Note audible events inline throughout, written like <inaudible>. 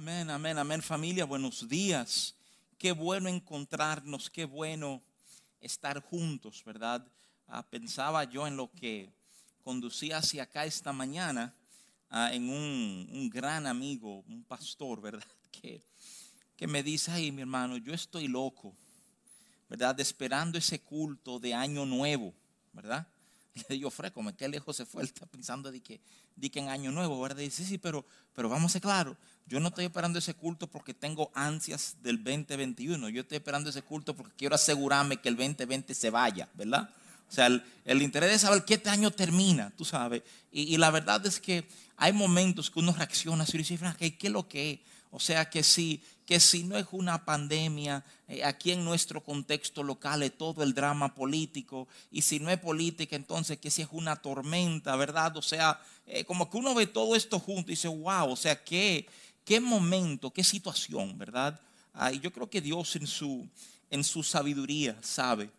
Amén, amén, amén familia, buenos días. Qué bueno encontrarnos, qué bueno estar juntos, ¿verdad? Ah, pensaba yo en lo que conducía hacia acá esta mañana, ah, en un, gran amigo, un pastor, ¿verdad? <laughs> Que, que me dice, ay mi hermano, yo estoy loco, ¿verdad? Esperando ese culto de año nuevo, ¿verdad? <laughs> Le digo, Freco, qué lejos se fue. <laughs> Está pensando de que, de que en Año Nuevo, ¿verdad? dice, sí, sí, pero, pero vamos a ser claros. Yo no estoy esperando ese culto porque tengo ansias del 2021. Yo estoy esperando ese culto porque quiero asegurarme que el 2020 se vaya, ¿verdad? O sea, el, interés de saber qué este año termina, tú sabes. Y, la verdad es que hay momentos que uno reacciona así y dice, ¿qué, ¿qué es lo que es? O sea que si, que si no es una pandemia, eh, aquí en nuestro contexto local es todo el drama político, y si no es política, entonces que si es una tormenta, ¿verdad? O sea, eh, como que uno ve todo esto junto y dice, wow, o sea, qué, qué momento, qué situación, ¿verdad? y yo creo que Dios en su, en su sabiduría sabe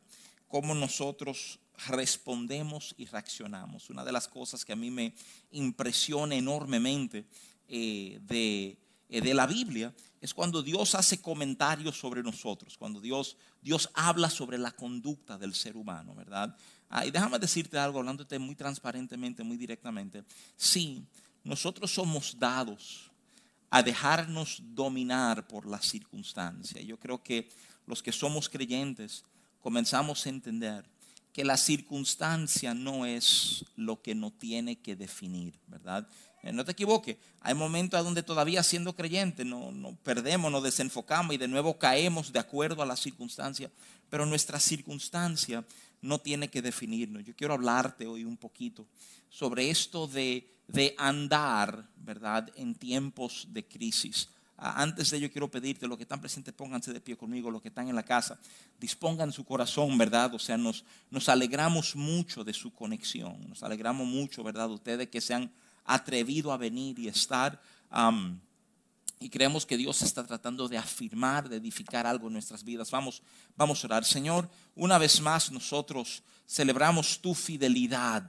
cómo nosotros respondemos y reaccionamos. Una de las cosas que a mí me impresiona enormemente eh, de de la Biblia es cuando Dios hace comentarios sobre nosotros, cuando Dios, Dios habla sobre la conducta del ser humano, ¿verdad? Ah, y déjame decirte algo, hablándote muy transparentemente, muy directamente. Sí, nosotros somos dados a dejarnos dominar por la circunstancia. Yo creo que los que somos creyentes comenzamos a entender que la circunstancia no es lo que nos tiene que definir, ¿verdad? Eh, no te equivoques, hay momentos donde todavía siendo creyente no, no, perdemos, nos desenfocamos y de nuevo caemos de acuerdo a la circunstancia, pero nuestra circunstancia no tiene que definirnos. Yo quiero hablarte hoy un poquito sobre esto de, de andar, ¿verdad?, en tiempos de crisis. Antes de ello quiero pedirte, los que están presentes, pónganse de pie conmigo, los que están en la casa, dispongan su corazón, ¿verdad? O sea, nos, nos alegramos mucho de su conexión, nos alegramos mucho, ¿verdad? Ustedes que sean atrevido a venir y estar. y creemos que Dios está tratando de afirmar, de edificar algo en nuestras vidas. Vamos, vamos a orar. Señor, una vez más nosotros celebramos tu fidelidad.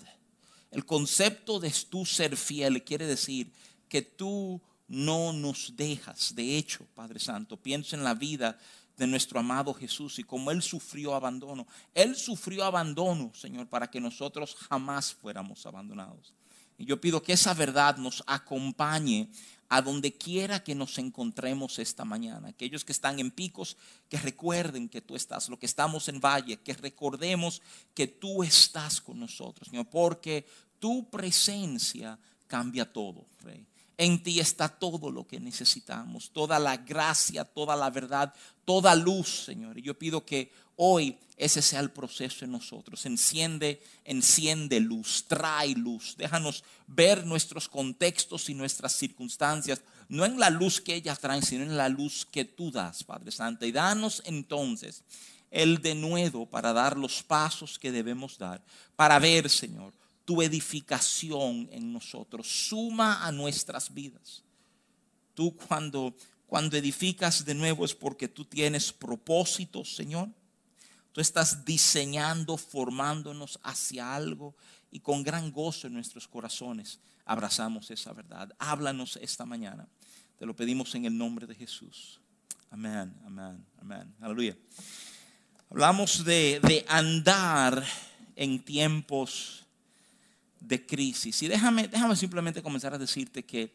El concepto de tu ser fiel quiere decir que tú no nos dejas. De hecho, Padre Santo, pienso en la vida de nuestro amado Jesús y como Él sufrió abandono. Él sufrió abandono, Señor, para que nosotros jamás fuéramos abandonados. Y yo pido que esa verdad nos acompañe a donde quiera que nos encontremos esta mañana. Aquellos que están en picos, que recuerden que tú estás. Lo que estamos en valle, que recordemos que tú estás con nosotros, Señor, porque tu presencia cambia todo, Rey. En ti está todo lo que necesitamos, toda la gracia, toda la verdad, toda luz, Señor. Y yo pido que hoy ese sea el proceso en nosotros. Enciende, enciende luz, trae luz. Déjanos ver nuestros contextos y nuestras circunstancias, no en la luz que ellas traen, sino en la luz que tú das, Padre Santo. Y danos entonces el denuedo para dar los pasos que debemos dar, para ver, Señor, tu edificación en nosotros, suma a nuestras vidas. Tú cuando, cuando edificas de nuevo es porque tú tienes propósitos, Señor. Tú estás diseñando, formándonos hacia algo y con gran gozo en nuestros corazones abrazamos esa verdad. Háblanos esta mañana. Te lo pedimos en el nombre de Jesús. Amén, amén, amén. Aleluya. Hablamos de, de andar en tiempos de crisis. Y déjame, déjame simplemente comenzar a decirte que,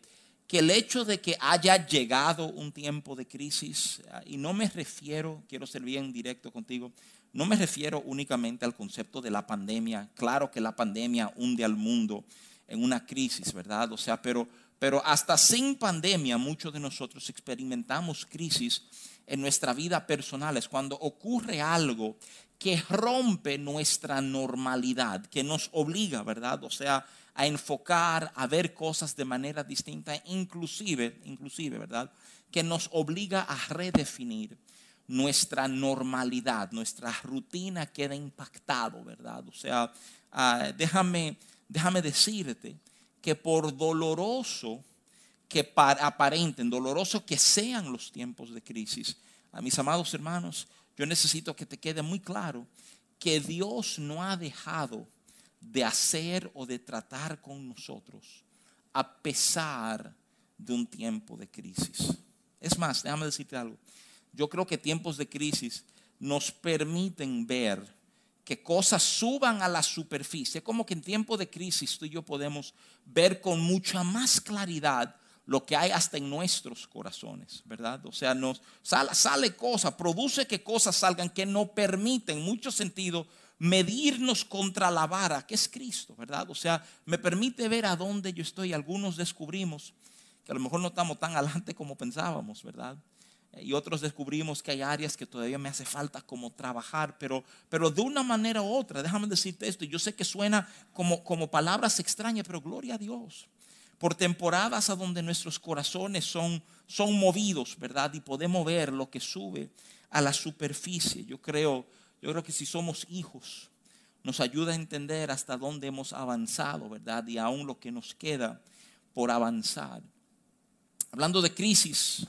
que el hecho de que haya llegado un tiempo de crisis, ah, y no me refiero, quiero ser bien directo contigo, no me refiero únicamente al concepto de la pandemia. Claro que la pandemia hunde al mundo en una crisis, ¿verdad? O sea, pero, pero hasta sin pandemia muchos de nosotros experimentamos crisis en nuestra vida personal. Es cuando ocurre algo que rompe nuestra normalidad, que nos obliga, ¿verdad? O sea, a enfocar, a ver cosas de manera distinta, inclusive, inclusive, ¿verdad? Que nos obliga a redefinir nuestra normalidad, nuestra rutina queda impactado, ¿verdad? O sea, ah, déjame, déjame decirte que por doloroso que aparenten, doloroso que sean los tiempos de crisis, a mis amados hermanos, yo necesito que te quede muy claro que Dios no ha dejado de hacer o de tratar con nosotros a pesar de un tiempo de crisis. Es más, déjame decirte algo. Yo creo que tiempos de crisis nos permiten ver que cosas suban a la superficie. Como que en tiempos de crisis tú y yo podemos ver con mucha más claridad lo que hay hasta en nuestros corazones, ¿verdad? O sea, nos sale, sale cosas, produce que cosas salgan que no permiten en mucho sentido medirnos contra la vara, que es Cristo, ¿verdad? O sea, me permite ver a dónde yo estoy. Algunos descubrimos que a lo mejor no estamos tan adelante como pensábamos, ¿verdad? Y otros descubrimos que hay áreas que todavía me hace falta como trabajar, pero, pero de una manera u otra, déjame decirte esto, yo sé que suena como, como palabras extrañas, pero gloria a Dios por temporadas a donde nuestros corazones son, son movidos, ¿verdad? Y podemos ver lo que sube a la superficie. Yo creo, yo creo que si somos hijos, nos ayuda a entender hasta dónde hemos avanzado, ¿verdad? Y aún lo que nos queda por avanzar. Hablando de crisis,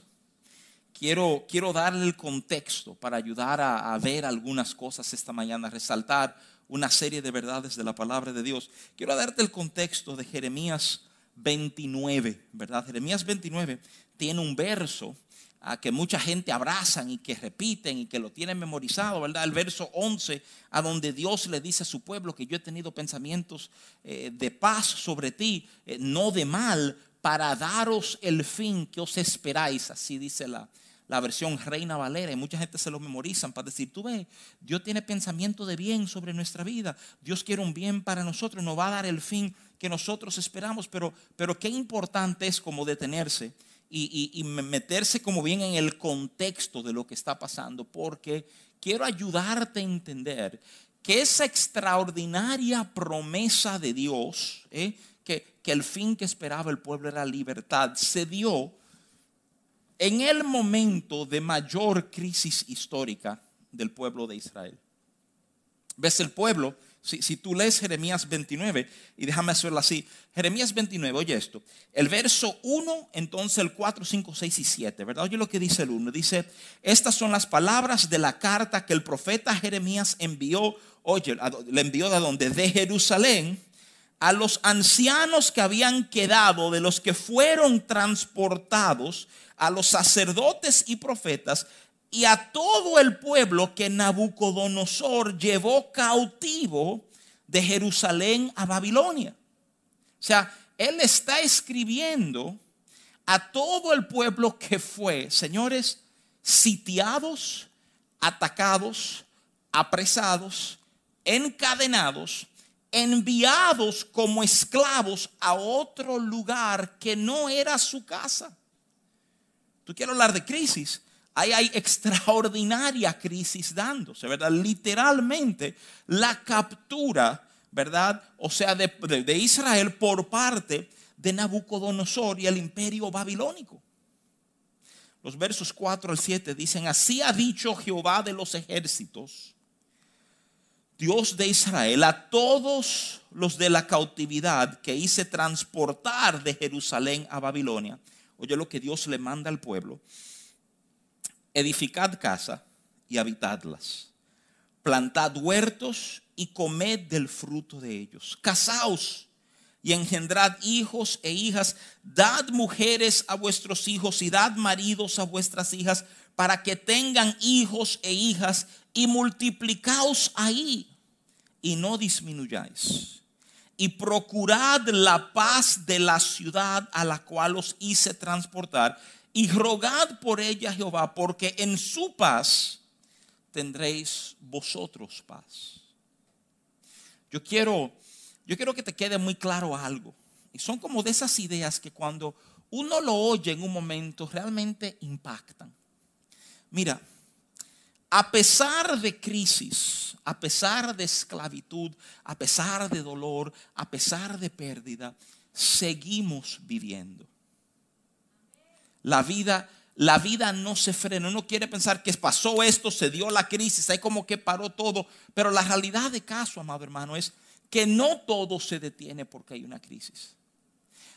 quiero, quiero darle el contexto para ayudar a, ver algunas cosas esta mañana, resaltar una serie de verdades de la palabra de Dios. Quiero darte el contexto de Jeremías 29, ¿verdad? Jeremías 29 tiene un verso a que mucha gente abrazan y que repiten y que lo tienen memorizado, ¿verdad? El verso 11, a donde Dios le dice a su pueblo que yo he tenido pensamientos eh, de paz sobre ti, eh, no de mal, para daros el fin que os esperáis, así dice la, la versión Reina Valera, y mucha gente se lo memorizan para decir, tú ves, Dios tiene pensamiento de bien sobre nuestra vida, Dios quiere un bien para nosotros, nos va a dar el fin que nosotros esperamos, pero, pero qué importante es como detenerse y, y, meterse como bien en el contexto de lo que está pasando, porque quiero ayudarte a entender que esa extraordinaria promesa de Dios, ¿eh? que, que el fin que esperaba el pueblo era libertad, se dio en el momento de mayor crisis histórica del pueblo de Israel. ¿Ves el pueblo? Si, tú lees Jeremías 29, y déjame hacerlo así, Jeremías 29, oye esto, el verso 1, entonces el 4, 5, 6 y 7, ¿verdad? Oye lo que dice el 1, dice, estas son las palabras de la carta que el profeta Jeremías envió, oye, le envió de donde, de Jerusalén, a los ancianos que habían quedado, de los que fueron transportados, a los sacerdotes y profetas, y a todo el pueblo que Nabucodonosor llevó cautivo de Jerusalén a Babilonia. O sea, él está escribiendo a todo el pueblo que fue, señores, sitiados, atacados, apresados, encadenados, enviados como esclavos a otro lugar que no era su casa. Tú quieres hablar de crisis ahí hay extraordinaria crisis dándose, ¿verdad? Literalmente la captura, ¿verdad? O sea, de, de, Israel por parte de Nabucodonosor y el imperio babilónico. Los versos 4 al 7 dicen, así ha dicho Jehová de los ejércitos, Dios de Israel, a todos los de la cautividad que hice transportar de Jerusalén a Babilonia. Oye lo que Dios le manda al pueblo edificad casa y habitadlas. Plantad huertos y comed del fruto de ellos. Casaos y engendrad hijos e hijas. Dad mujeres a vuestros hijos y dad maridos a vuestras hijas para que tengan hijos e hijas y multiplicaos ahí y no disminuyáis. Y procurad la paz de la ciudad a la cual os hice transportar y rogad por ella Jehová, porque en su paz tendréis vosotros paz. Yo quiero, yo quiero que te quede muy claro algo. Y son como de esas ideas que cuando uno lo oye en un momento realmente impactan. Mira, a pesar de crisis, a pesar de esclavitud, a pesar de dolor, a pesar de pérdida, seguimos viviendo. La vida, la vida no se frena. Uno quiere pensar que pasó esto, se dio la crisis, hay como que paró todo. Pero la realidad de caso, amado hermano, es que no todo se detiene porque hay una crisis.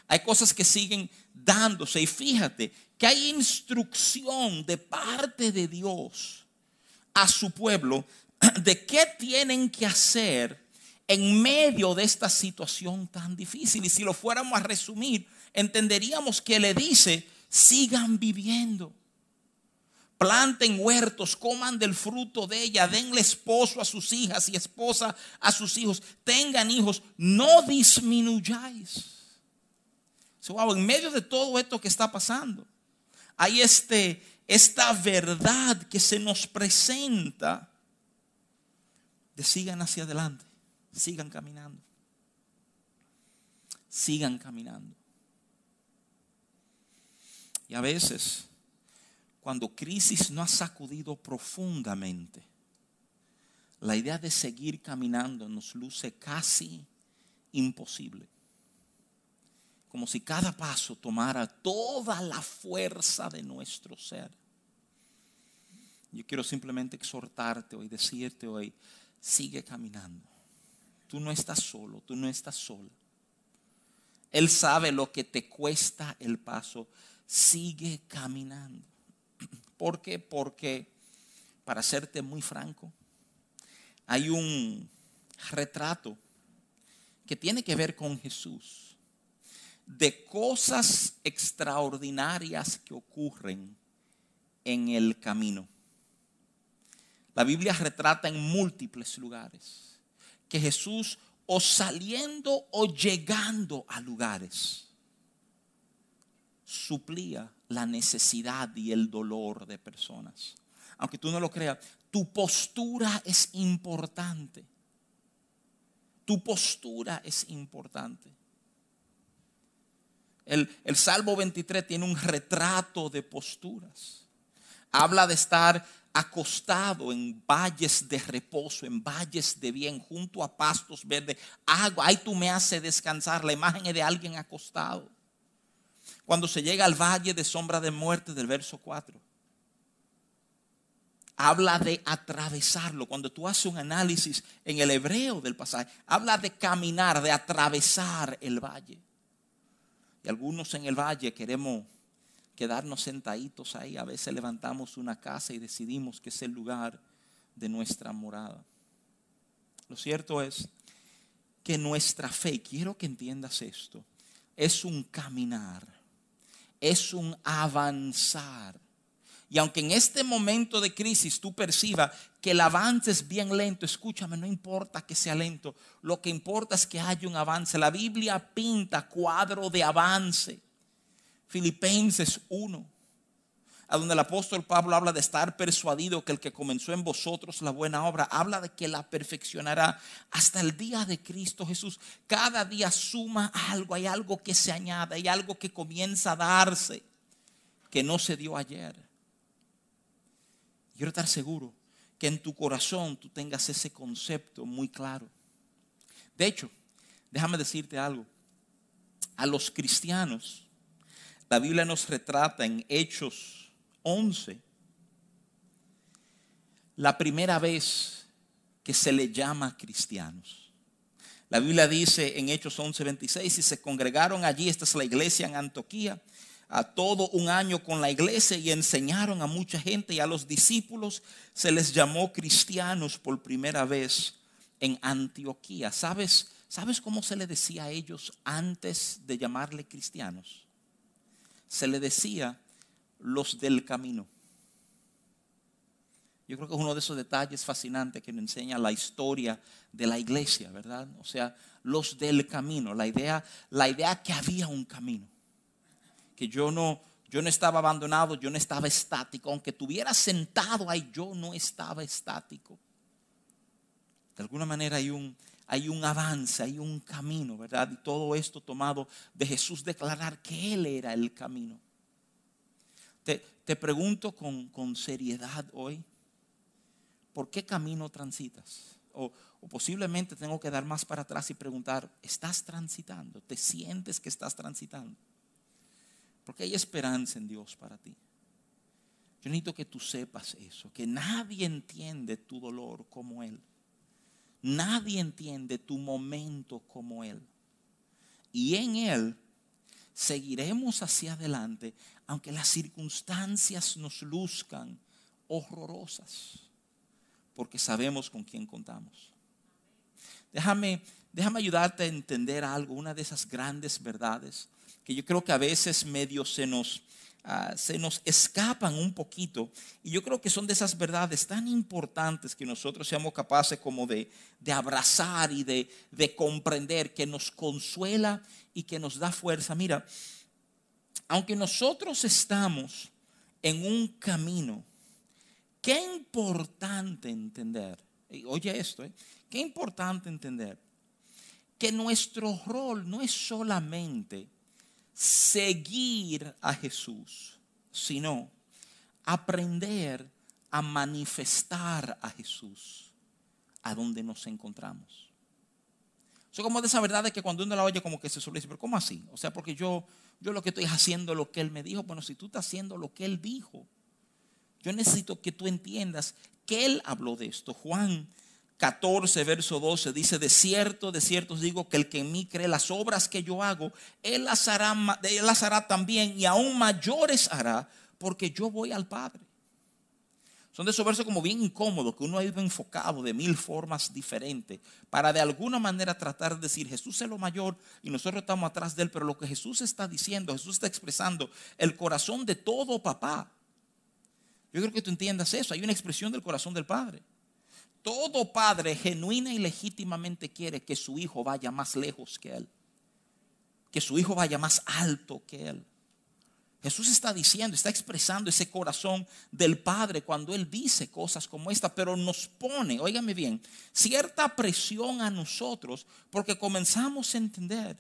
Hay cosas que siguen dándose. Y fíjate que hay instrucción de parte de Dios a su pueblo <clears throat> de qué tienen que hacer en medio de esta situación tan difícil. Y si lo fuéramos a resumir, entenderíamos que le dice sigan viviendo. planten huertos, coman del fruto de ella, denle esposo a sus hijas y esposa a sus hijos, tengan hijos, no disminuyáis. en medio de todo esto que está pasando, hay este, esta verdad que se nos presenta de sigan hacia adelante, sigan caminando, sigan caminando. Y a veces cuando crisis no ha sacudido profundamente, la idea de seguir caminando nos luce casi imposible. Como si cada paso tomara toda la fuerza de nuestro ser. Yo quiero simplemente exhortarte hoy, decirte hoy, sigue caminando. Tú no estás solo, tú no estás sola. Él sabe lo que te cuesta el paso. Sigue caminando. ¿Por qué? Porque, para serte muy franco, hay un retrato que tiene que ver con Jesús, de cosas extraordinarias que ocurren en el camino. La Biblia retrata en múltiples lugares que Jesús o saliendo o llegando a lugares suplía la necesidad y el dolor de personas. Aunque tú no lo creas, tu postura es importante. Tu postura es importante. El, el, Salmo 23 tiene un retrato de posturas. Habla de estar acostado en valles de reposo, en valles de bien, junto a pastos verdes. Agua, ahí tú me haces descansar. La imagen es de alguien acostado cuando se llega al valle de sombra de muerte del verso 4. Habla de atravesarlo. Cuando tú haces un análisis en el hebreo del pasaje, habla de caminar, de atravesar el valle. Y algunos en el valle queremos quedarnos sentaditos ahí. A veces levantamos una casa y decidimos que es el lugar de nuestra morada. Lo cierto es que nuestra fe, quiero que entiendas esto, es un caminar es un avanzar. Y aunque en este momento de crisis tú percibas que el avance es bien lento, escúchame, no importa que sea lento, lo que importa es que haya un avance. La Biblia pinta cuadro de avance. Filipenses 1 a donde el apóstol Pablo habla de estar persuadido que el que comenzó en vosotros la buena obra, habla de que la perfeccionará hasta el día de Cristo Jesús. Cada día suma algo, hay algo que se añade, hay algo que comienza a darse que no se dio ayer. Quiero estar seguro que en tu corazón tú tengas ese concepto muy claro. De hecho, déjame decirte algo. A los cristianos, la Biblia nos retrata en Hechos 11, la primera vez que se le llama cristianos. La Biblia dice en Hechos 11, 26, y se congregaron allí, esta es la iglesia en Antioquía, a todo un año con la iglesia y enseñaron a mucha gente y a los discípulos se les llamó cristianos por primera vez en Antioquía. ¿Sabes, ¿Sabes cómo se le decía a ellos antes de llamarle cristianos? Se le decía los del camino. Yo creo que es uno de esos detalles fascinantes que nos enseña la historia de la iglesia, ¿verdad? O sea, los del camino, la idea, la idea que había un camino, que yo no, yo no estaba abandonado, yo no estaba estático, aunque estuviera sentado ahí, yo no estaba estático. De alguna manera hay un, hay un avance, hay un camino, ¿verdad? Y todo esto tomado de Jesús declarar que Él era el camino. Te, pregunto con, seriedad hoy, ¿por qué camino transitas? O, o, posiblemente tengo que dar más para atrás y preguntar, ¿estás transitando? ¿Te sientes que estás transitando? Porque hay esperanza en Dios para ti. Yo necesito que tú sepas eso, que nadie entiende tu dolor como Él. Nadie entiende tu momento como Él. Y en Él seguiremos hacia adelante aunque las circunstancias nos luzcan horrorosas, porque sabemos con quién contamos. Déjame, déjame ayudarte a entender algo, una de esas grandes verdades que yo creo que a veces medio se nos ah, se nos escapan un poquito. Y yo creo que son de esas verdades tan importantes que nosotros seamos capaces como de, abrazar y de, de comprender, que nos consuela y que nos da fuerza. Mira, aunque nosotros estamos en un camino, qué importante entender, oye esto, ¿eh? qué importante entender que nuestro rol no es solamente seguir a Jesús, sino aprender a manifestar a Jesús a donde nos encontramos. Eso como de esa verdad de que cuando uno la oye como que se suele decir, pero ¿cómo así? O sea, porque yo, yo lo que estoy haciendo lo que Él me dijo, bueno, si tú estás haciendo lo que Él dijo, yo necesito que tú entiendas que Él habló de esto. Juan 14, verso 12 dice, de cierto, de cierto digo que el que en mí cree las obras que yo hago, él las hará, él las hará también y aún mayores hará, porque yo voy al Padre. Son de esos versos como bien incómodos, que uno ha ido enfocado de mil formas diferentes, para de alguna manera tratar de decir, Jesús es lo mayor y nosotros estamos atrás de él, pero lo que Jesús está diciendo, Jesús está expresando el corazón de todo papá. Yo creo que tú entiendas eso, hay una expresión del corazón del Padre. Todo padre genuina y legítimamente quiere que su hijo vaya más lejos que él. Que su hijo vaya más alto que él. Jesús está diciendo, está expresando ese corazón del Padre cuando Él dice cosas como esta, pero nos pone, óigame bien, cierta presión a nosotros porque comenzamos a entender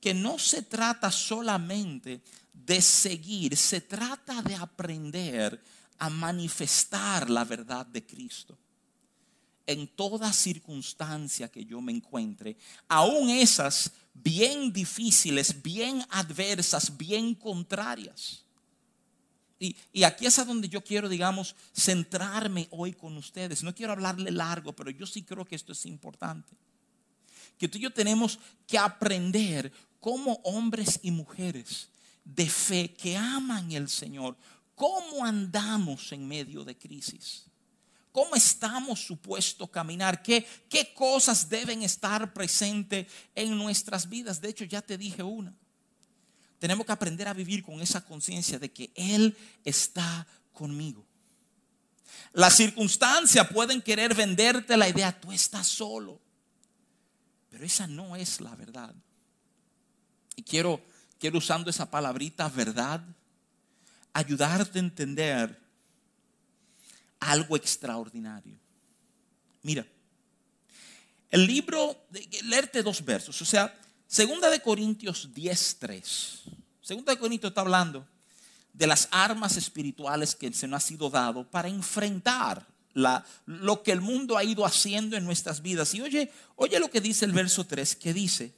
que no se trata solamente de seguir, se trata de aprender a manifestar la verdad de Cristo en toda circunstancia que yo me encuentre, aún esas bien difíciles, bien adversas, bien contrarias. Y, y, aquí es a donde yo quiero, digamos, centrarme hoy con ustedes. No quiero hablarle largo, pero yo sí creo que esto es importante. Que tú y yo tenemos que aprender como hombres y mujeres de fe que aman el Señor, cómo andamos en medio de crisis. ¿Cómo estamos supuestos a caminar? ¿Qué, ¿Qué cosas deben estar presentes en nuestras vidas? De hecho, ya te dije una. Tenemos que aprender a vivir con esa conciencia de que Él está conmigo. Las circunstancias pueden querer venderte la idea, tú estás solo. Pero esa no es la verdad. Y quiero, quiero usando esa palabrita verdad, ayudarte a entender algo extraordinario. Mira, el libro, leerte dos versos, o sea, segunda de Corintios 10.3. Segunda de Corintios está hablando de las armas espirituales que se nos ha sido dado para enfrentar la, lo que el mundo ha ido haciendo en nuestras vidas. Y oye, oye lo que dice el verso 3, que dice,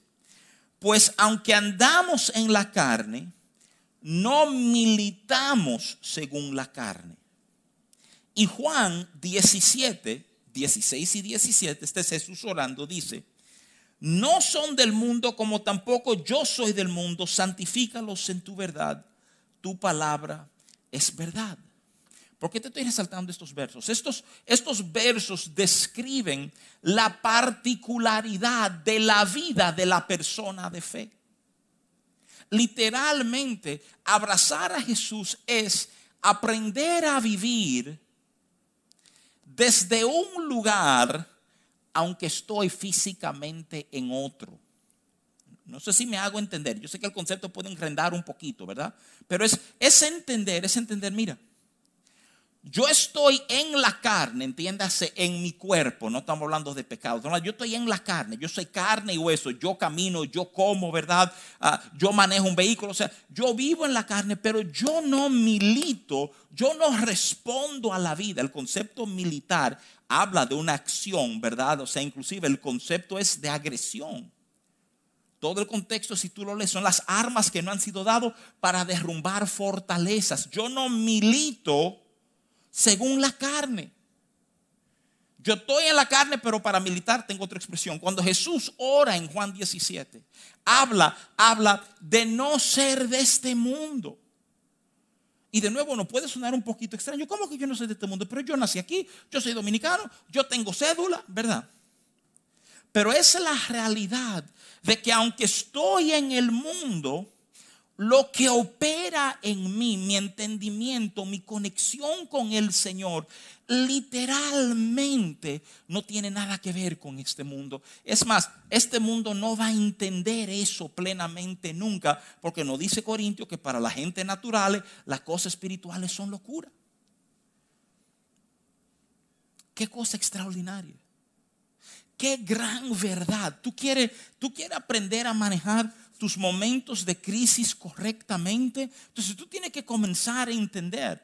pues aunque andamos en la carne, no militamos según la carne y Juan 17, 16 y 17, este es Jesús orando, dice, no son del mundo como tampoco yo soy del mundo, santifícalos en tu verdad, tu palabra es verdad. ¿Por qué te estoy resaltando estos versos? Estos, estos versos describen la particularidad de la vida de la persona de fe. Literalmente, abrazar a Jesús es aprender a vivir desde un lugar, aunque estoy físicamente en otro. No sé si me hago entender. Yo sé que el concepto puede enrendar un poquito, ¿verdad? Pero es, es entender, es entender, mira, yo estoy en la carne, entiéndase, en mi cuerpo, no estamos hablando de pecado, yo estoy en la carne, yo soy carne y hueso, yo camino, yo como, ¿verdad? Ah, yo manejo un vehículo, o sea, yo vivo en la carne, pero yo no milito, yo no respondo a la vida. El concepto militar habla de una acción, ¿verdad? O sea, inclusive el concepto es de agresión. Todo el contexto, si tú lo lees, son las armas que no han sido dadas para derrumbar fortalezas. Yo no milito según la carne. Yo estoy en la carne, pero para militar tengo otra expresión. Cuando Jesús ora en Juan 17, habla, habla de no ser de este mundo. Y de nuevo, no puede sonar un poquito extraño. ¿Cómo que yo no soy de este mundo? Pero yo nací aquí, yo soy dominicano, yo tengo cédula, ¿verdad? Pero esa es la realidad de que aunque estoy en el mundo, lo que opera en mí, mi entendimiento, mi conexión con el Señor, literalmente no tiene nada que ver con este mundo. Es más, este mundo no va a entender eso plenamente nunca, porque nos dice Corintio que para la gente natural las cosas espirituales son locura. Qué cosa extraordinaria. Qué gran verdad. Tú quieres, tú quieres aprender a manejar tus momentos de crisis correctamente. Entonces tú tienes que comenzar a entender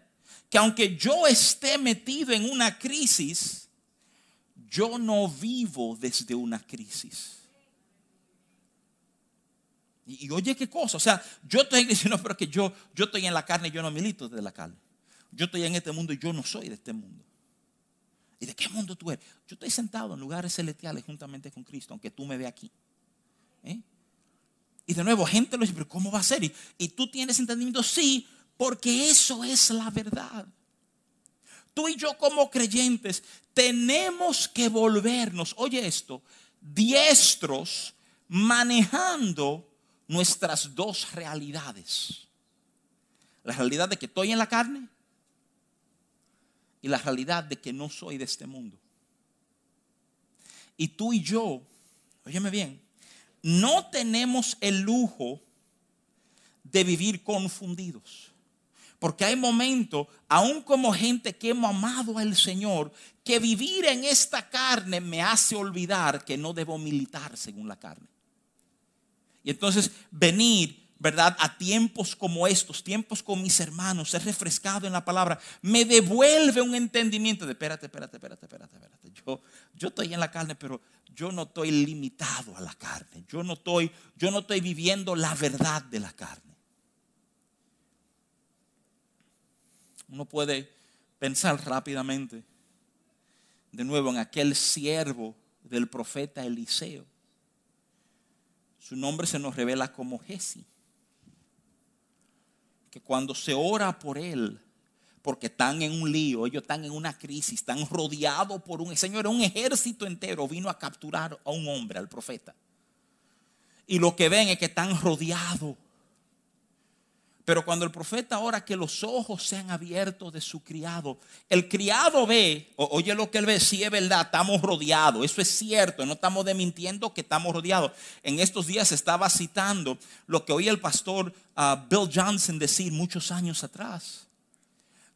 que aunque yo esté metido en una crisis, yo no vivo desde una crisis. Y, oye qué cosa, o sea, yo estoy <laughs> diciendo, pero que yo, yo estoy en la carne y yo no milito de la carne. Yo estoy en este mundo y yo no soy de este mundo. ¿Y de qué mundo tú eres? Yo estoy sentado en lugares celestiales juntamente con Cristo, aunque tú me veas aquí. ¿Eh? Y de nuevo, gente lo dice, pero ¿cómo va a ser? Y, tú tienes entendimiento, sí, porque eso es la verdad. Tú y yo como creyentes tenemos que volvernos, oye esto, diestros manejando nuestras dos realidades. La realidad de que estoy en la carne y la realidad de que no soy de este mundo. Y tú y yo, óyeme bien, no tenemos el lujo de vivir confundidos. Porque hay momentos, aún como gente que hemos amado al Señor, que vivir en esta carne me hace olvidar que no debo militar según la carne. Y entonces venir ¿verdad? A tiempos como estos, tiempos con mis hermanos, ser refrescado en la palabra, me devuelve un entendimiento de, espérate, espérate, espérate, espérate, espérate. Yo, yo estoy en la carne, pero yo no estoy limitado a la carne. Yo no estoy, yo no estoy viviendo la verdad de la carne. Uno puede pensar rápidamente de nuevo en aquel siervo del profeta Eliseo. Su nombre se nos revela como Jesse que cuando se ora por él, porque están en un lío, ellos están en una crisis, están rodeados por un, Señor, un ejército entero vino a capturar a un hombre, al profeta. Y lo que ven es que están rodeados pero cuando el profeta ora que los ojos sean abiertos de su criado, el criado ve, oye lo que él ve, si es verdad, estamos rodeados, eso es cierto, no estamos demintiendo que estamos rodeados. En estos días estaba citando lo que oía el pastor ah, Bill Johnson decir muchos años atrás.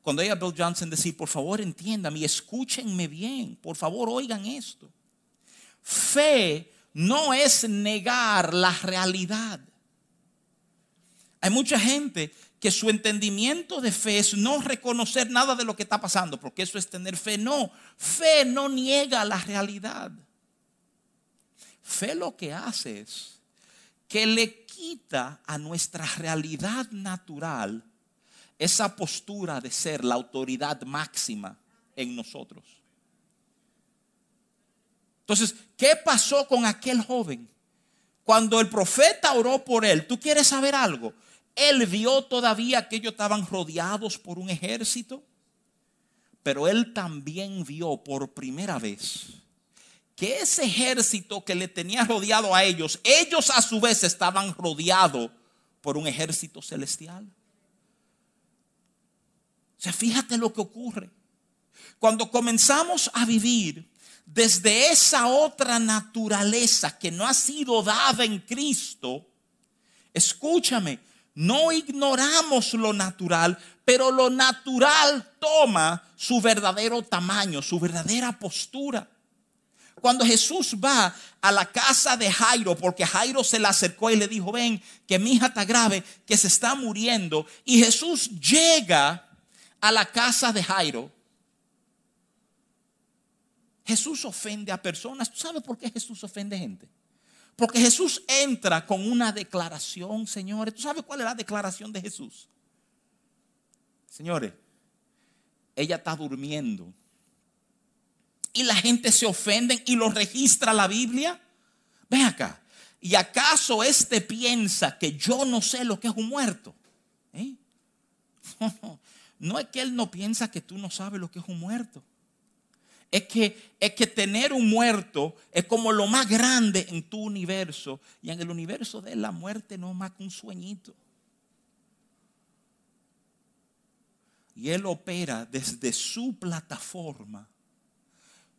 Cuando oía Bill Johnson decir, por favor entiendan y escúchenme bien, por favor oigan esto. Fe no es negar la realidad. Hay mucha gente que su entendimiento de fe es no reconocer nada de lo que está pasando, porque eso es tener fe. No, fe no niega la realidad. Fe lo que hace es que le quita a nuestra realidad natural esa postura de ser la autoridad máxima en nosotros. Entonces, ¿qué pasó con aquel joven? Cuando el profeta oró por él, ¿tú quieres saber algo? Él vio todavía que ellos estaban rodeados por un ejército, pero él también vio por primera vez que ese ejército que le tenía rodeado a ellos, ellos a su vez estaban rodeados por un ejército celestial. O sea, fíjate lo que ocurre. Cuando comenzamos a vivir desde esa otra naturaleza que no ha sido dada en Cristo, escúchame, no ignoramos lo natural, pero lo natural toma su verdadero tamaño, su verdadera postura. Cuando Jesús va a la casa de Jairo, porque Jairo se le acercó y le dijo, ven, que mi hija está grave, que se está muriendo, y Jesús llega a la casa de Jairo, Jesús ofende a personas. ¿Tú sabes por qué Jesús ofende gente? Porque Jesús entra con una declaración, señores. ¿Tú sabes cuál es la declaración de Jesús? Señores, ella está durmiendo. Y la gente se ofende y lo registra la Biblia. Ven acá. ¿Y acaso este piensa que yo no sé lo que es un muerto? ¿Eh? <laughs> no es que él no piensa que tú no sabes lo que es un muerto es que, es que tener un muerto es como lo más grande en tu universo. Y en el universo de la muerte no es más que un sueñito. Y Él opera desde su plataforma,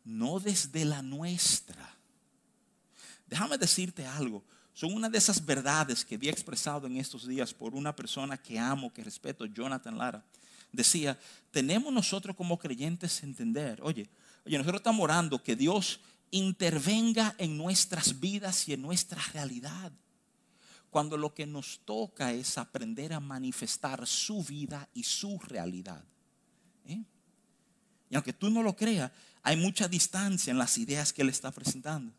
no desde la nuestra. Déjame decirte algo. Son una de esas verdades que vi expresado en estos días por una persona que amo, que respeto, Jonathan Lara. Decía, tenemos nosotros como creyentes entender, oye, oye, nosotros estamos orando que Dios intervenga en nuestras vidas y en nuestra realidad. Cuando lo que nos toca es aprender a manifestar su vida y su realidad. ¿eh? Y aunque tú no lo creas, hay mucha distancia en las ideas que Él está presentando.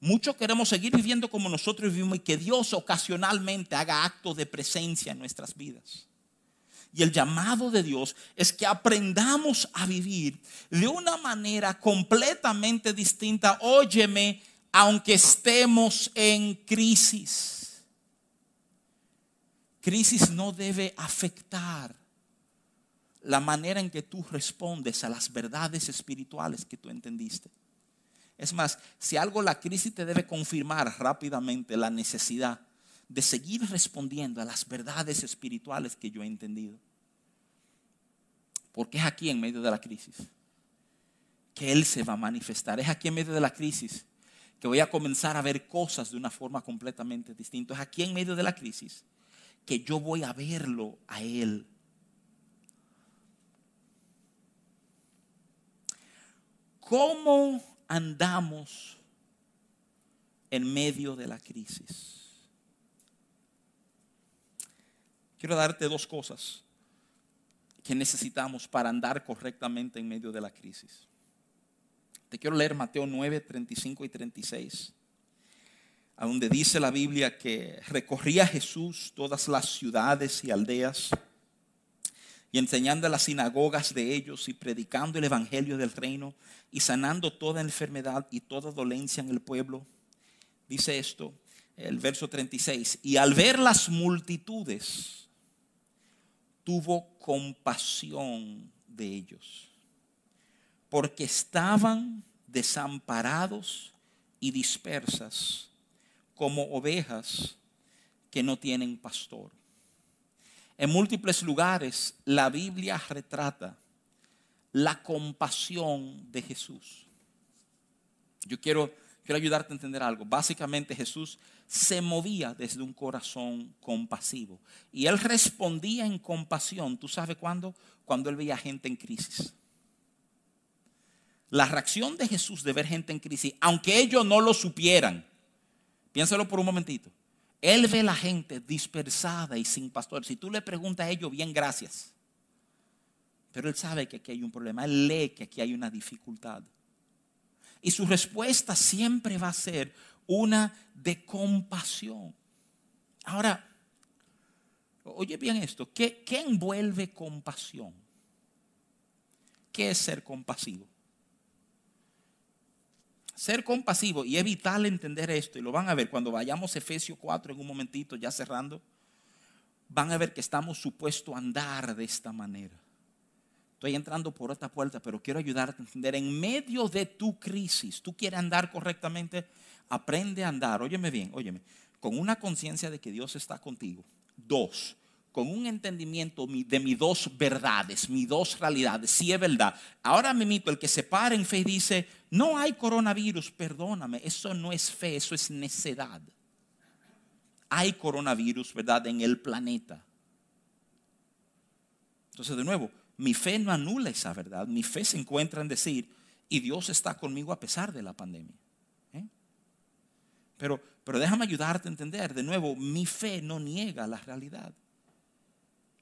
Muchos queremos seguir viviendo como nosotros vivimos y que Dios ocasionalmente haga actos de presencia en nuestras vidas. Y el llamado de Dios es que aprendamos a vivir de una manera completamente distinta. Óyeme, aunque estemos en crisis. Crisis no debe afectar la manera en que tú respondes a las verdades espirituales que tú entendiste. Es más, si algo la crisis te debe confirmar rápidamente la necesidad de seguir respondiendo a las verdades espirituales que yo he entendido. Porque es aquí en medio de la crisis que Él se va a manifestar. Es aquí en medio de la crisis que voy a comenzar a ver cosas de una forma completamente distinta. Es aquí en medio de la crisis que yo voy a verlo a Él. ¿Cómo andamos en medio de la crisis? Quiero darte dos cosas que necesitamos para andar correctamente en medio de la crisis. Te quiero leer Mateo 9, 35 y 36, a donde dice la Biblia que recorría Jesús todas las ciudades y aldeas y enseñando a las sinagogas de ellos y predicando el evangelio del reino y sanando toda enfermedad y toda dolencia en el pueblo. Dice esto, el verso 36, y al ver las multitudes, tuvo compasión de ellos, porque estaban desamparados y dispersas como ovejas que no tienen pastor. En múltiples lugares la Biblia retrata la compasión de Jesús. Yo quiero, quiero ayudarte a entender algo. Básicamente Jesús se movía desde un corazón compasivo. Y él respondía en compasión. ¿Tú sabes cuándo? Cuando él veía gente en crisis. La reacción de Jesús de ver gente en crisis, aunque ellos no lo supieran, piénsalo por un momentito. Él ve la gente dispersada y sin pastor. Si tú le preguntas a ellos, bien, gracias. Pero él sabe que aquí hay un problema. Él lee que aquí hay una dificultad. Y su respuesta siempre va a ser una de compasión. Ahora, oye bien esto, ¿qué, ¿qué, envuelve compasión? ¿Qué es ser compasivo? Ser compasivo, y es vital entender esto, y lo van a ver cuando vayamos a Efesios 4 en un momentito, ya cerrando, van a ver que estamos supuestos a andar de esta manera. Estoy entrando por esta puerta, pero quiero ayudarte a entender, en medio de tu crisis, tú quieres andar correctamente, aprende a andar, óyeme bien, óyeme, con una conciencia de que Dios está contigo. Dos, con un entendimiento de mis dos verdades, mis dos realidades. Si es verdad. Ahora me mito, el que se para en fe y dice, no hay coronavirus, perdóname, eso no es fe, eso es necedad. Hay coronavirus, ¿verdad?, en el planeta. Entonces, de nuevo, mi fe no anula esa verdad, mi fe se encuentra en decir, y Dios está conmigo a pesar de la pandemia. Pero, pero déjame ayudarte a entender, de nuevo, mi fe no niega la realidad.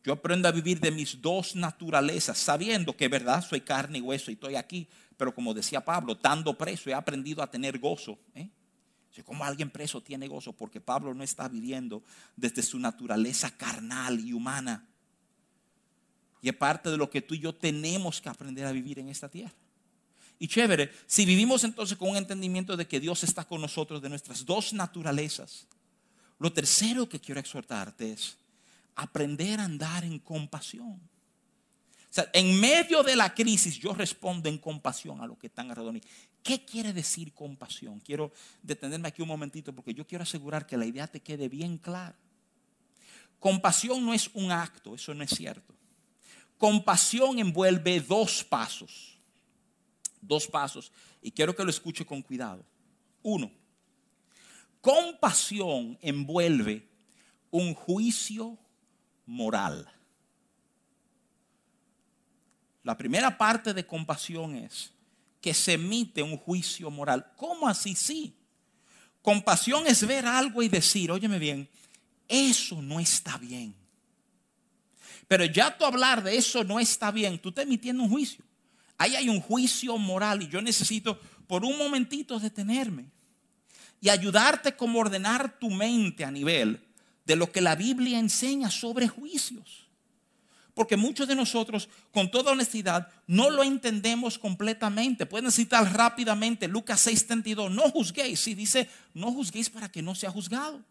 Yo aprendo a vivir de mis dos naturalezas, sabiendo que verdad soy carne y hueso y estoy aquí, pero como decía Pablo, estando preso he aprendido a tener gozo. ¿eh? ¿Cómo alguien preso tiene gozo? Porque Pablo no está viviendo desde su naturaleza carnal y humana. Y es parte de lo que tú y yo tenemos que aprender a vivir en esta tierra. Y chévere, si vivimos entonces con un entendimiento de que Dios está con nosotros, de nuestras dos naturalezas, lo tercero que quiero exhortarte es aprender a andar en compasión. O sea, en medio de la crisis yo respondo en compasión a lo que están alrededor de mí. ¿Qué quiere decir compasión? Quiero detenerme aquí un momentito porque yo quiero asegurar que la idea te quede bien clara. Compasión no es un acto, eso no es cierto. Compasión envuelve dos pasos. Dos pasos. Y quiero que lo escuche con cuidado. Uno, compasión envuelve un juicio moral. La primera parte de compasión es que se emite un juicio moral. ¿Cómo así? Sí. Compasión es ver algo y decir, óyeme bien, eso no está bien. Pero ya tú hablar de eso no está bien, tú estás emitiendo un juicio. Ahí hay un juicio moral y yo necesito por un momentito detenerme y ayudarte como ordenar tu mente a nivel de lo que la Biblia enseña sobre juicios. Porque muchos de nosotros, con toda honestidad, no lo entendemos completamente. Pueden citar rápidamente Lucas 6:32, no juzguéis. Si dice, no juzguéis para que no sea juzgado.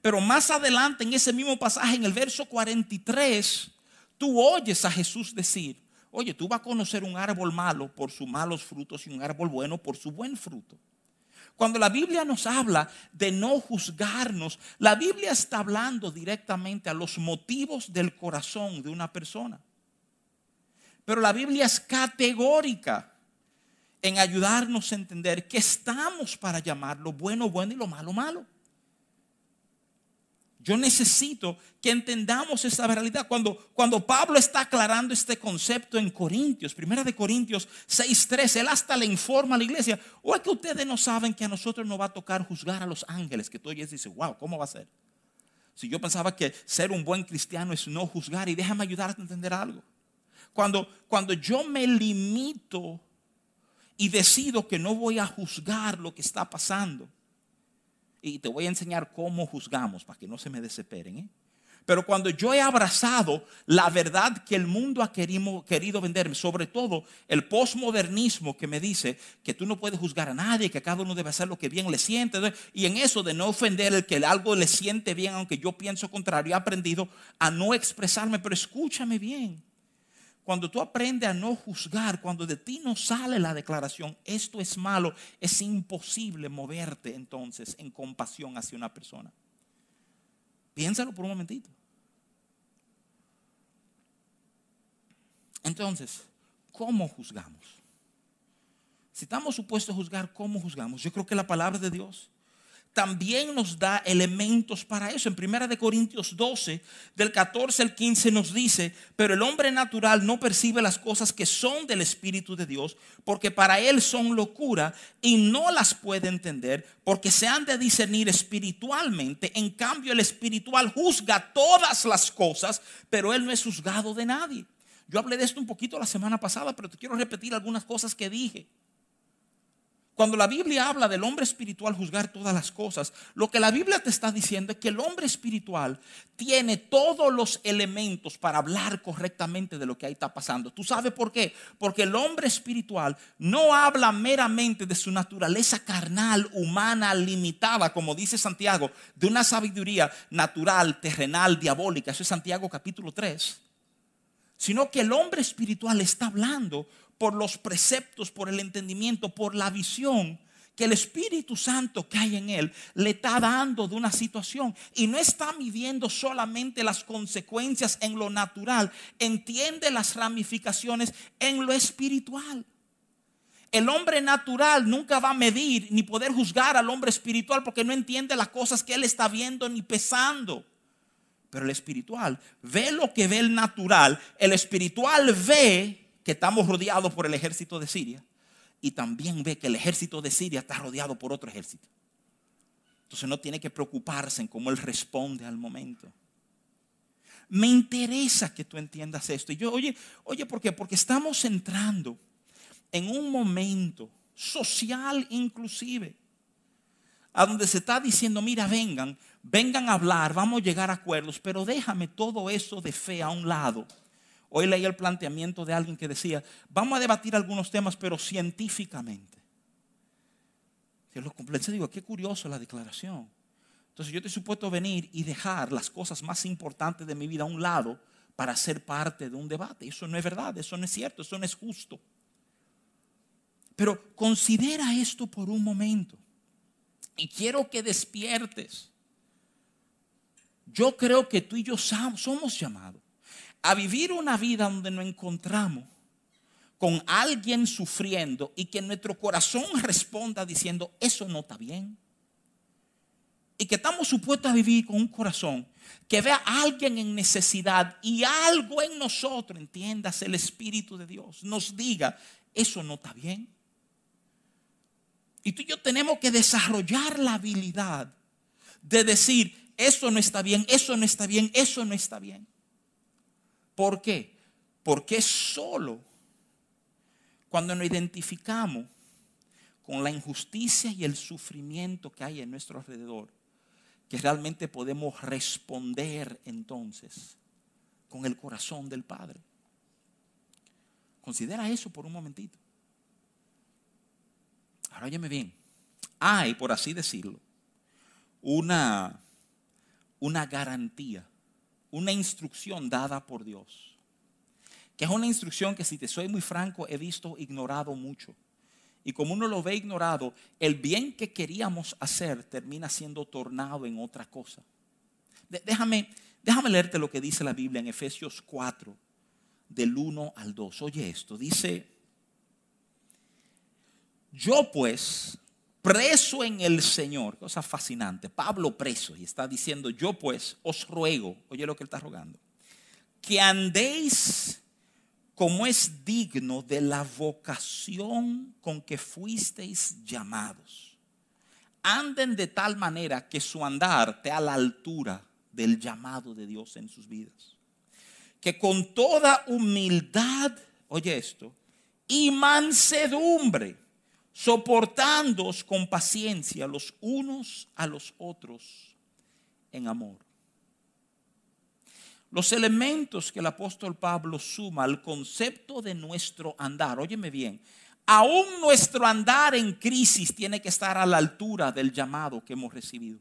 Pero más adelante en ese mismo pasaje, en el verso 43, tú oyes a Jesús decir, oye, tú vas a conocer un árbol malo por sus malos frutos y un árbol bueno por su buen fruto. Cuando la Biblia nos habla de no juzgarnos, la Biblia está hablando directamente a los motivos del corazón de una persona. Pero la Biblia es categórica en ayudarnos a entender que estamos para llamar lo bueno bueno y lo malo malo. Yo necesito que entendamos esta realidad. Cuando, cuando Pablo está aclarando este concepto en Corintios, primera de Corintios 6.3, él hasta le informa a la iglesia, o es que ustedes no saben que a nosotros nos va a tocar juzgar a los ángeles, que tú oyes y dices, wow, ¿cómo va a ser? Si yo pensaba que ser un buen cristiano es no juzgar, y déjame ayudarte a entender algo. Cuando, cuando yo me limito y decido que no voy a juzgar lo que está pasando, y te voy a enseñar cómo juzgamos para que no se me desesperen. ¿eh? Pero cuando yo he abrazado la verdad que el mundo ha querido, venderme, sobre todo el posmodernismo que me dice que tú no puedes juzgar a nadie, que cada uno debe hacer lo que bien le siente, y en eso de no ofender el que algo le siente bien, aunque yo pienso contrario, he aprendido a no expresarme, pero escúchame bien. Cuando tú aprendes a no juzgar, cuando de ti no sale la declaración, esto es malo, es imposible moverte entonces en compasión hacia una persona. Piénsalo por un momentito. Entonces, ¿cómo juzgamos? Si estamos supuestos a juzgar, ¿cómo juzgamos? Yo creo que la palabra de Dios también nos da elementos para eso. En Primera de Corintios 12, del 14 al 15 nos dice, pero el hombre natural no percibe las cosas que son del Espíritu de Dios, porque para él son locura y no las puede entender, porque se han de discernir espiritualmente. En cambio, el espiritual juzga todas las cosas, pero él no es juzgado de nadie. Yo hablé de esto un poquito la semana pasada, pero te quiero repetir algunas cosas que dije. Cuando la Biblia habla del hombre espiritual juzgar todas las cosas, lo que la Biblia te está diciendo es que el hombre espiritual tiene todos los elementos para hablar correctamente de lo que ahí está pasando. ¿Tú sabes por qué? Porque el hombre espiritual no habla meramente de su naturaleza carnal, humana, limitada, como dice Santiago, de una sabiduría natural, terrenal, diabólica. Eso es Santiago capítulo 3. Sino que el hombre espiritual está hablando por los preceptos, por el entendimiento, por la visión que el Espíritu Santo que hay en él le está dando de una situación y no está midiendo solamente las consecuencias en lo natural, entiende las ramificaciones en lo espiritual. El hombre natural nunca va a medir ni poder juzgar al hombre espiritual porque no entiende las cosas que él está viendo ni pesando. Pero el espiritual ve lo que ve el natural. El espiritual ve que estamos rodeados por el ejército de Siria y también ve que el ejército de Siria está rodeado por otro ejército. Entonces no tiene que preocuparse en cómo él responde al momento. Me interesa que tú entiendas esto. Y yo, oye, oye, ¿por qué? Porque estamos entrando en un momento social inclusive, a donde se está diciendo, mira, vengan, vengan a hablar, vamos a llegar a acuerdos, pero déjame todo eso de fe a un lado Hoy leí el planteamiento de alguien que decía, vamos a debatir algunos temas, pero científicamente. Yo lo completo digo, qué curioso la declaración. Entonces yo estoy supuesto venir y dejar las cosas más importantes de mi vida a un lado para ser parte de un debate. Eso no es verdad, eso no es cierto, eso no es justo. Pero considera esto por un momento. Y quiero que despiertes. Yo creo que tú y yo somos llamados a vivir una vida donde nos encontramos con alguien sufriendo y que nuestro corazón responda diciendo, eso no está bien. Y que estamos supuestos a vivir con un corazón que vea a alguien en necesidad y algo en nosotros, entiendas, el Espíritu de Dios, nos diga, eso no está bien. Y tú y yo tenemos que desarrollar la habilidad de decir, eso no está bien, eso no está bien, eso no está bien. ¿Por qué? Porque solo cuando nos identificamos con la injusticia y el sufrimiento que hay en nuestro alrededor, que realmente podemos responder entonces con el corazón del Padre. Considera eso por un momentito. Ahora óyeme bien. Hay, por así decirlo, una, una garantía, una instrucción dada por Dios. Que es una instrucción que si te soy muy franco he visto ignorado mucho. Y como uno lo ve ignorado, el bien que queríamos hacer termina siendo tornado en otra cosa. Déjame, déjame leerte lo que dice la Biblia en Efesios 4, del 1 al 2. Oye esto, dice, yo pues, preso en el Señor, cosa fascinante, Pablo preso y está diciendo, yo pues os ruego, oye lo que él está rogando, que andéis como es digno de la vocación con que fuisteis llamados. Anden de tal manera que su andar esté a la altura del llamado de Dios en sus vidas. Que con toda humildad, oye esto, y mansedumbre, soportándoos con paciencia los unos a los otros en amor. Los elementos que el apóstol Pablo suma al concepto de nuestro andar, óyeme bien, aún nuestro andar en crisis tiene que estar a la altura del llamado que hemos recibido.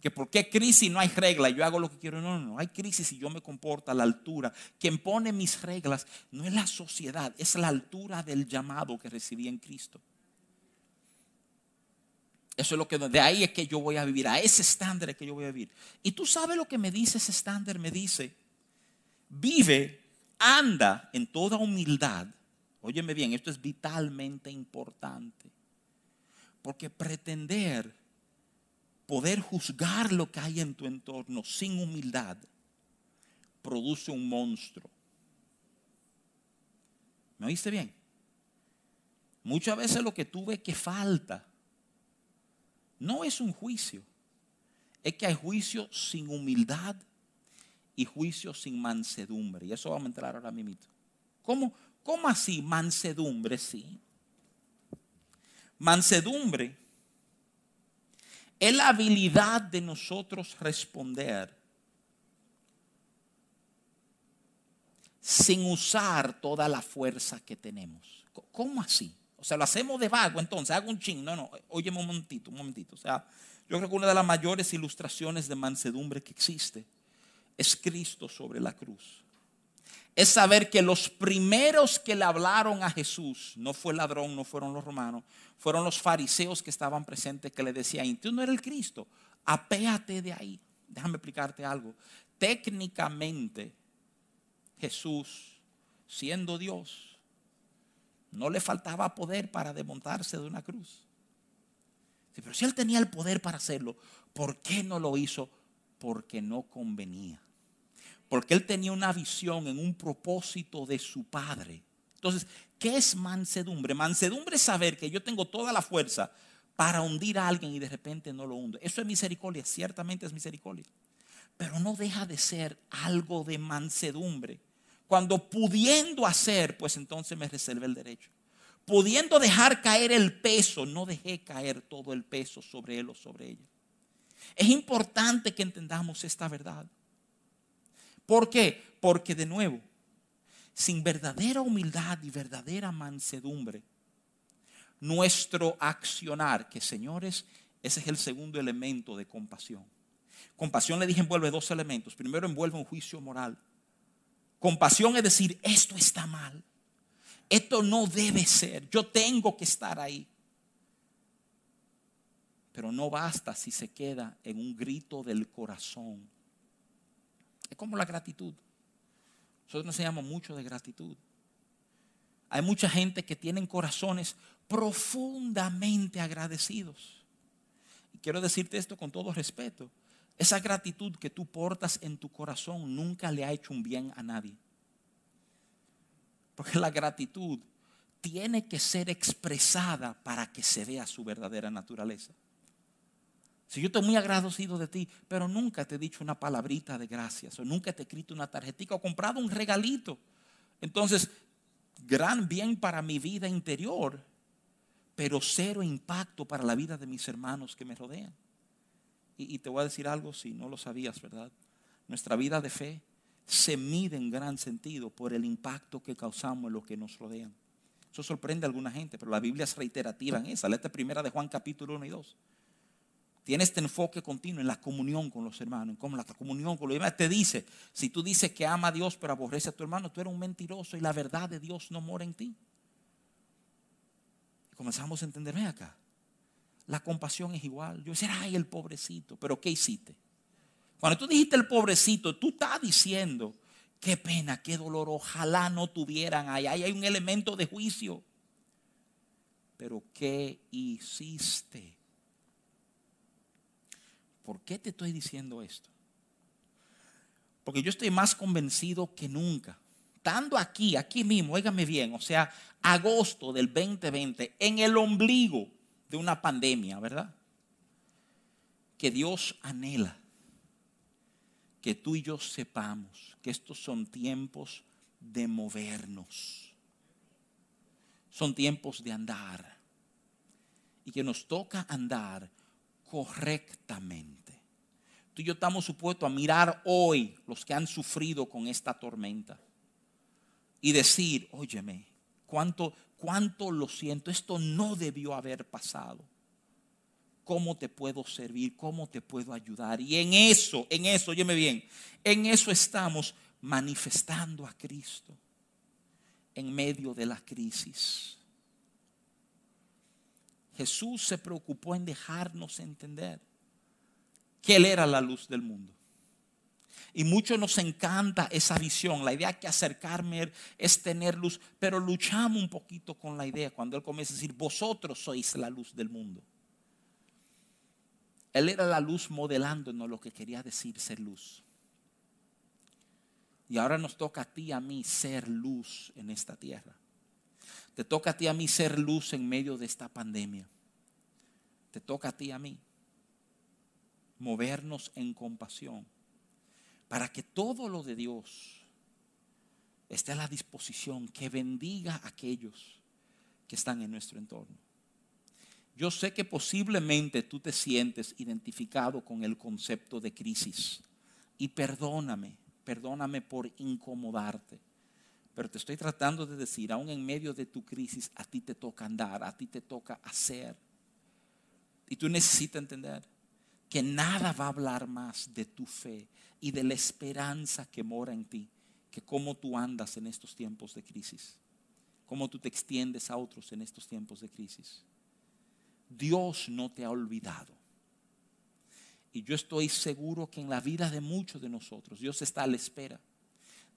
Que por qué crisis no hay regla, yo hago lo que quiero. No, no, no, hay crisis y yo me comporto a la altura. Quien pone mis reglas no es la sociedad, es la altura del llamado que recibí en Cristo. Eso es lo que de ahí es que yo voy a vivir, a ese estándar es que yo voy a vivir. Y tú sabes lo que me dice ese estándar, me dice, vive, anda en toda humildad. Óyeme bien, esto es vitalmente importante. Porque pretender poder juzgar lo que hay en tu entorno sin humildad produce un monstruo. ¿Me oíste bien? Muchas veces lo que tú ves que falta no es un juicio. Es que hay juicio sin humildad y juicio sin mansedumbre. Y eso vamos a entrar ahora mismo. ¿Cómo, ¿Cómo así mansedumbre? Sí. Mansedumbre es la habilidad de nosotros responder sin usar toda la fuerza que tenemos. ¿Cómo así? O sea, lo hacemos de vago, entonces hago un ching. No, no, óyeme un momentito, un momentito. O sea, yo creo que una de las mayores ilustraciones de mansedumbre que existe es Cristo sobre la cruz. Es saber que los primeros que le hablaron a Jesús, no fue el ladrón, no fueron los romanos, fueron los fariseos que estaban presentes que le decían, tú no eres el Cristo, apéate de ahí. Déjame explicarte algo. Técnicamente, Jesús, siendo Dios, no le faltaba poder para desmontarse de una cruz. pero si él tenía el poder para hacerlo, ¿por qué no lo hizo? Porque no convenía. Porque él tenía una visión en un propósito de su padre. Entonces, ¿qué es mansedumbre? Mansedumbre es saber que yo tengo toda la fuerza para hundir a alguien y de repente no lo hundo. Eso es misericordia, ciertamente es misericordia. Pero no deja de ser algo de mansedumbre cuando pudiendo hacer, pues entonces me reservé el derecho. Pudiendo dejar caer el peso, no dejé caer todo el peso sobre él o sobre ella. Es importante que entendamos esta verdad. ¿Por qué? Porque de nuevo, sin verdadera humildad y verdadera mansedumbre, nuestro accionar, que señores, ese es el segundo elemento de compasión. Compasión le dije envuelve dos elementos. Primero envuelve un juicio moral. Compasión es decir, esto está mal. Esto no debe ser. Yo tengo que estar ahí. Pero no basta si se queda en un grito del corazón. Es como la gratitud. Nosotros enseñamos mucho de gratitud. Hay mucha gente que tienen corazones profundamente agradecidos. Y quiero decirte esto con todo respeto. Esa gratitud que tú portas en tu corazón nunca le ha hecho un bien a nadie. Porque la gratitud tiene que ser expresada para que se vea su verdadera naturaleza. Si yo estoy muy agradecido de ti, pero nunca te he dicho una palabrita de gracias, o nunca te he escrito una tarjetita, o comprado un regalito. Entonces, gran bien para mi vida interior, pero cero impacto para la vida de mis hermanos que me rodean. Y, te voy a decir algo si no lo sabías, ¿verdad? Nuestra vida de fe se mide en gran sentido por el impacto que causamos en lo que nos rodean. Eso sorprende a alguna gente, pero la Biblia es reiterativa en esa. Esta primera de Juan capítulo 1 y 2. Tiene este enfoque continuo en la comunión con los hermanos, en cómo la comunión con los demás. Te dice, si tú dices que ama a Dios pero aborrece a tu hermano, tú eres un mentiroso y la verdad de Dios no mora en ti. Comenzamos a entender, ven acá, la compasión es igual. Yo decía, ay, el pobrecito, pero ¿qué hiciste? Cuando tú dijiste el pobrecito, tú estás diciendo, qué pena, qué dolor, ojalá no tuvieran ahí. Ahí hay un elemento de juicio. Pero ¿qué hiciste? ¿Por qué te estoy diciendo esto? Porque yo estoy más convencido que nunca. Estando aquí, aquí mismo, óigame bien, o sea, agosto del 2020, en el ombligo de una pandemia, ¿verdad? Que Dios anhela que tú y yo sepamos que estos son tiempos de movernos. Son tiempos de andar. Y que nos toca andar correctamente. Tú y yo estamos supuestos a mirar hoy los que han sufrido con esta tormenta y decir, óyeme, cuánto, cuánto lo siento, esto no debió haber pasado. ¿Cómo te puedo servir? ¿Cómo te puedo ayudar? Y en eso, en eso, óyeme bien, en eso estamos manifestando a Cristo en medio de la crisis. Jesús se preocupó en dejarnos entender que Él era la luz del mundo. Y mucho nos encanta esa visión, la idea que acercarme es tener luz, pero luchamos un poquito con la idea cuando Él comienza a decir, vosotros sois la luz del mundo. Él era la luz modelándonos lo que quería decir ser luz. Y ahora nos toca a ti y a mí ser luz en esta tierra. Te toca a ti a mí ser luz en medio de esta pandemia. Te toca a ti a mí movernos en compasión para que todo lo de Dios esté a la disposición, que bendiga a aquellos que están en nuestro entorno. Yo sé que posiblemente tú te sientes identificado con el concepto de crisis y perdóname, perdóname por incomodarte. Pero te estoy tratando de decir, aún en medio de tu crisis, a ti te toca andar, a ti te toca hacer. Y tú necesitas entender que nada va a hablar más de tu fe y de la esperanza que mora en ti que cómo tú andas en estos tiempos de crisis, cómo tú te extiendes a otros en estos tiempos de crisis. Dios no te ha olvidado. Y yo estoy seguro que en la vida de muchos de nosotros Dios está a la espera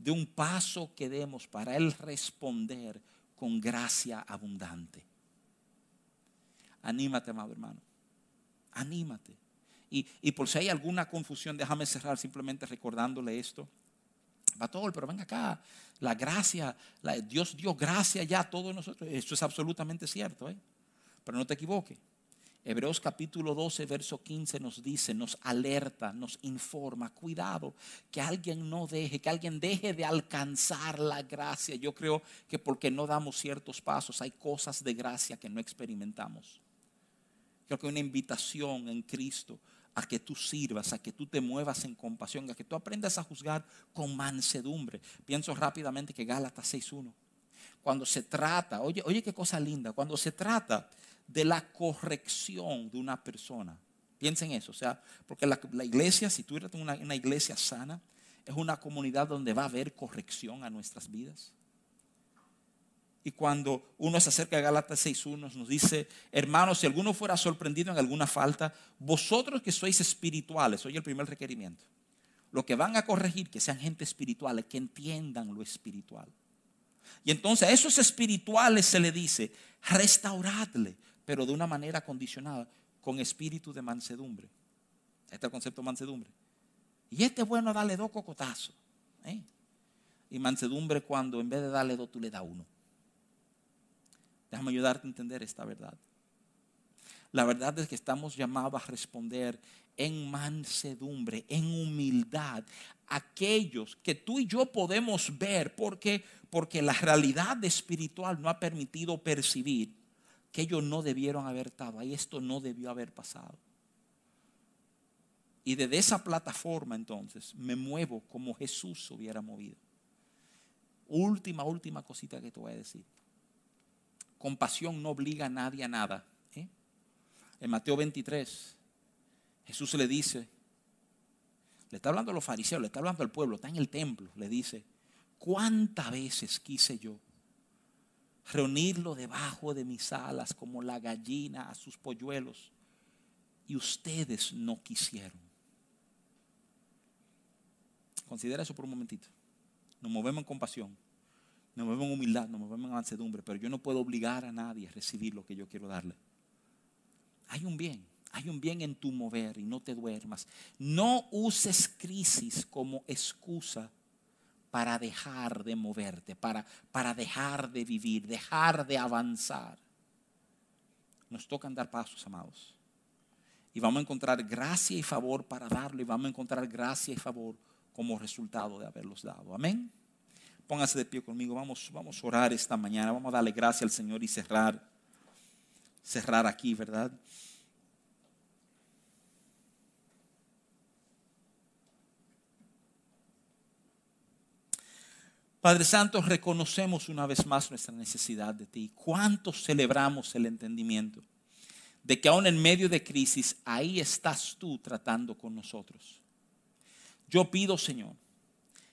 de un paso que demos para Él responder con gracia abundante. Anímate, amado hermano. Anímate. Y, por si hay alguna confusión, déjame cerrar simplemente recordándole esto. Batol, pero venga acá. La gracia, Dios dio gracia ya a todos nosotros. Esto es absolutamente cierto, ¿eh? Pero no te equivoques. Hebreos capítulo 12, verso 15 nos dice, nos alerta, nos informa, cuidado, que alguien no deje, que alguien deje de alcanzar la gracia. Yo creo que porque no damos ciertos pasos, hay cosas de gracia que no experimentamos. Creo que una invitación en Cristo a que tú sirvas, a que tú te muevas en compasión, a que tú aprendas a juzgar con mansedumbre. Pienso rápidamente que Gálatas 6.1. Cuando se trata, oye, oye qué cosa linda, cuando se trata de la corrección de una persona. Piensen eso, o sea, porque la, iglesia, si tú eres una, una iglesia sana, es una comunidad donde va a haber corrección a nuestras vidas. Y cuando uno se acerca a Gálatas 6.1 nos dice, hermanos, si alguno fuera sorprendido en alguna falta, vosotros que sois espirituales, oye el primer requerimiento, lo que van a corregir, que sean gente espiritual, que entiendan lo espiritual. Y entonces a esos espirituales se le dice, restauradle, pero de una manera condicionada, con espíritu de mansedumbre. Este es el concepto de mansedumbre. Y este es bueno darle dos cocotazos. ¿eh? Y mansedumbre cuando en vez de darle dos, tú le das uno. Déjame ayudarte a entender esta verdad. La verdad es que estamos llamados a responder en mansedumbre, en humildad, aquellos que tú y yo podemos ver porque porque la realidad espiritual no ha permitido percibir que ellos no debieron haber estado ahí, esto no debió haber pasado. Y desde esa plataforma entonces me muevo como Jesús se hubiera movido. Última, última cosita que te voy a decir. Compasión no obliga a nadie a nada. ¿eh? En Mateo 23, Jesús le dice, le está hablando a los fariseos, le está hablando al pueblo, está en el templo, le dice, ¿cuántas veces quise yo reunirlo debajo de mis alas como la gallina a sus polluelos? Y ustedes no quisieron. Considera eso por un momentito. Nos movemos en compasión, nos movemos en humildad, nos movemos en mansedumbre, pero yo no puedo obligar a nadie a recibir lo que yo quiero darle. Hay un bien, hay un bien en tu mover y no te duermas. No uses crisis como excusa para dejar de moverte, para, para dejar de vivir, dejar de avanzar. Nos toca dar pasos, amados. Y vamos a encontrar gracia y favor para darlo y vamos a encontrar gracia y favor como resultado de haberlos dado. Amén. Póngase de pie conmigo. Vamos, vamos a orar esta mañana. Vamos a darle gracia al Señor y cerrar. Cerrar aquí, ¿verdad? Padre Santo, reconocemos una vez más nuestra necesidad de ti. ¿Cuánto celebramos el entendimiento de que aún en medio de crisis, ahí estás tú tratando con nosotros? Yo pido, Señor,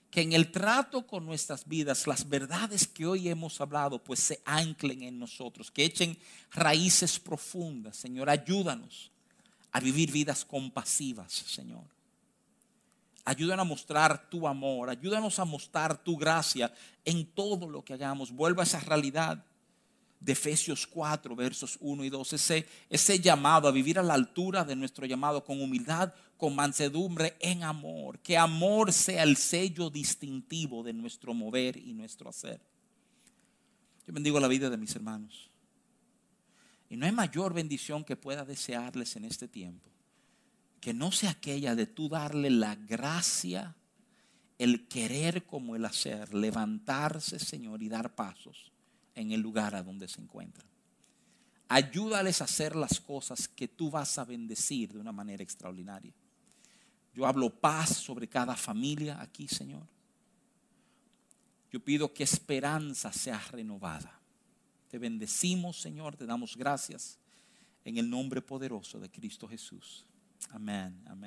que en el trato con nuestras vidas, las verdades que hoy hemos hablado, pues se anclen en nosotros, que echen raíces profundas. Señor, ayúdanos a vivir vidas compasivas, Señor Ayúdanos a mostrar tu amor, ayúdanos a mostrar tu gracia en todo lo que hagamos. Vuelva a esa realidad de Efesios 4, versos 1 y 2. Ese, ese llamado a vivir a la altura de nuestro llamado con humildad, con mansedumbre, en amor. Que amor sea el sello distintivo de nuestro mover y nuestro hacer. Yo bendigo la vida de mis hermanos. Y no hay mayor bendición que pueda desearles en este tiempo que no sea aquella de tú darle la gracia, el querer como el hacer, levantarse, Señor, y dar pasos en el lugar a donde se encuentran. Ayúdales a hacer las cosas que tú vas a bendecir de una manera extraordinaria. Yo hablo paz sobre cada familia aquí, Señor. Yo pido que esperanza sea renovada. Te bendecimos, Señor, te damos gracias en el nombre poderoso de Cristo Jesús. Amén. Amén.